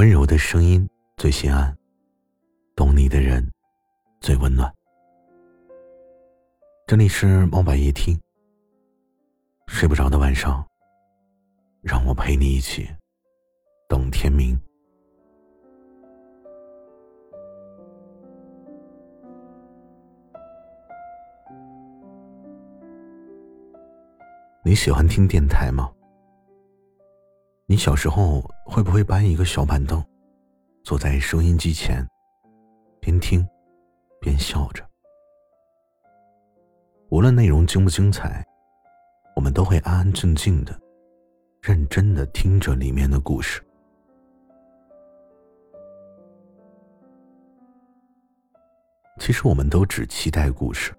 温柔的声音最心安，懂你的人最温暖。这里是猫白夜听。睡不着的晚上，让我陪你一起等天明。你喜欢听电台吗？你小时候会不会搬一个小板凳，坐在收音机前，边听边笑着？无论内容精不精彩，我们都会安安静静的、认真的听着里面的故事。其实，我们都只期待故事，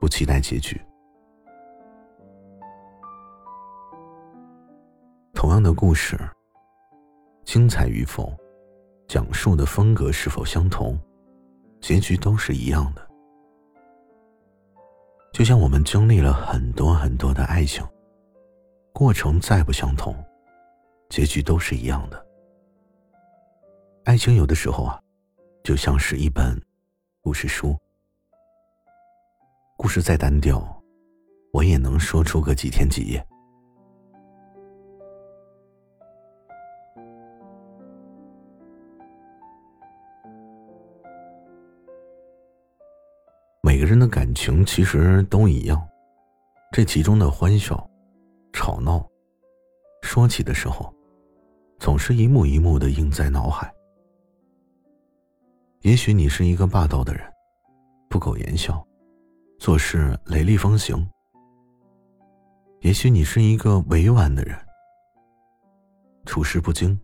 不期待结局。同样的故事，精彩与否，讲述的风格是否相同，结局都是一样的。就像我们经历了很多很多的爱情，过程再不相同，结局都是一样的。爱情有的时候啊，就像是一本故事书，故事再单调，我也能说出个几天几夜。每个人的感情其实都一样，这其中的欢笑、吵闹，说起的时候，总是一幕一幕的映在脑海。也许你是一个霸道的人，不苟言笑，做事雷厉风行；也许你是一个委婉的人，处事不惊，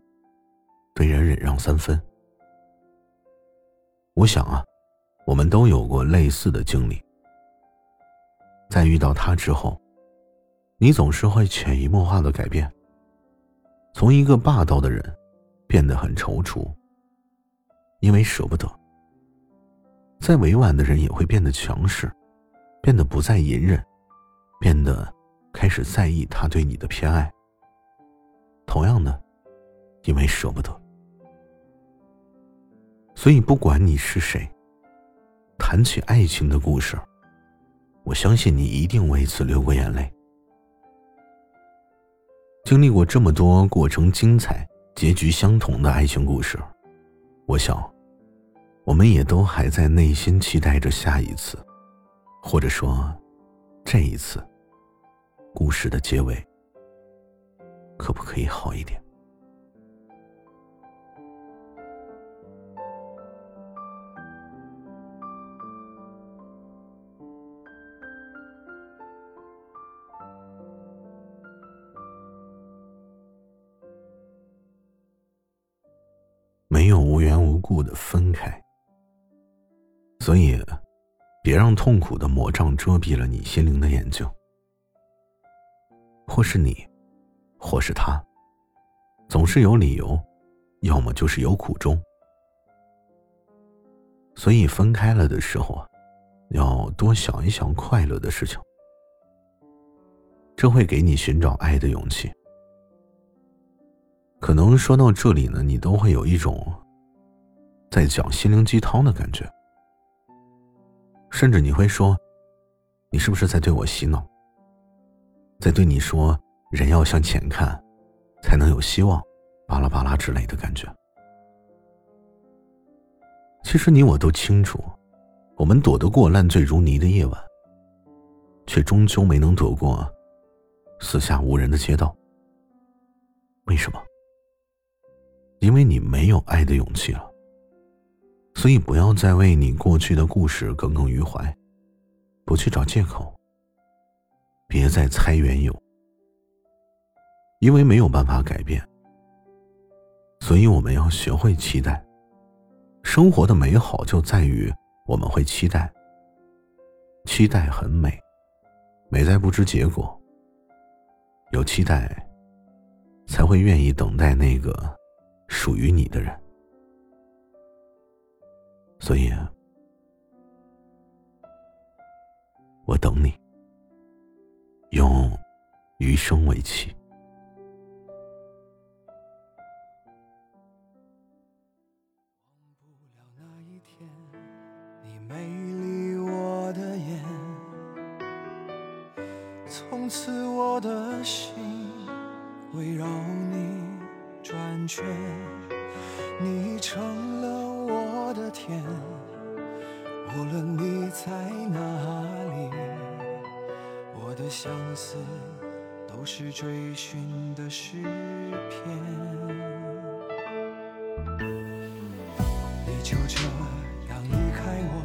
对人忍让三分。我想啊。我们都有过类似的经历，在遇到他之后，你总是会潜移默化的改变，从一个霸道的人变得很踌躇，因为舍不得；再委婉的人也会变得强势，变得不再隐忍，变得开始在意他对你的偏爱。同样的，因为舍不得，所以不管你是谁。谈起爱情的故事，我相信你一定为此流过眼泪。经历过这么多过程精彩、结局相同的爱情故事，我想，我们也都还在内心期待着下一次，或者说，这一次，故事的结尾，可不可以好一点？没有无缘无故的分开，所以，别让痛苦的魔障遮蔽了你心灵的眼睛。或是你，或是他，总是有理由，要么就是有苦衷。所以分开了的时候啊，要多想一想快乐的事情，这会给你寻找爱的勇气。可能说到这里呢，你都会有一种在讲心灵鸡汤的感觉，甚至你会说：“你是不是在对我洗脑？在对你说人要向前看，才能有希望，巴拉巴拉之类的感觉。”其实你我都清楚，我们躲得过烂醉如泥的夜晚，却终究没能躲过四下无人的街道。为什么？因为你没有爱的勇气了，所以不要再为你过去的故事耿耿于怀，不去找借口，别再猜缘由。因为没有办法改变，所以我们要学会期待。生活的美好就在于我们会期待，期待很美，美在不知结果。有期待，才会愿意等待那个。属于你的人。所以我等你用余生为期。你美丽我的眼从此我的心围绕你。转圈，你成了我的天，无论你在哪里，我的相思都是追寻的诗篇。你就这样离开我，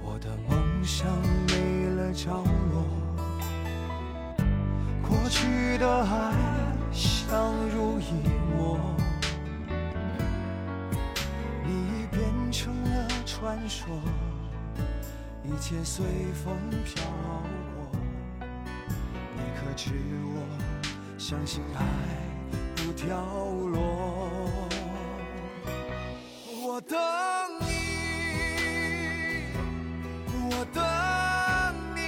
我的梦想没了着落。过去的爱相濡以沫，你已变成了传说，一切随风飘过。你可知我相信爱不掉落？我等你，我等你，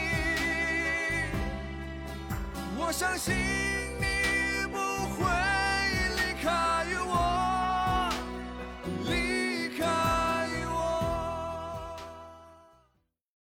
我相信。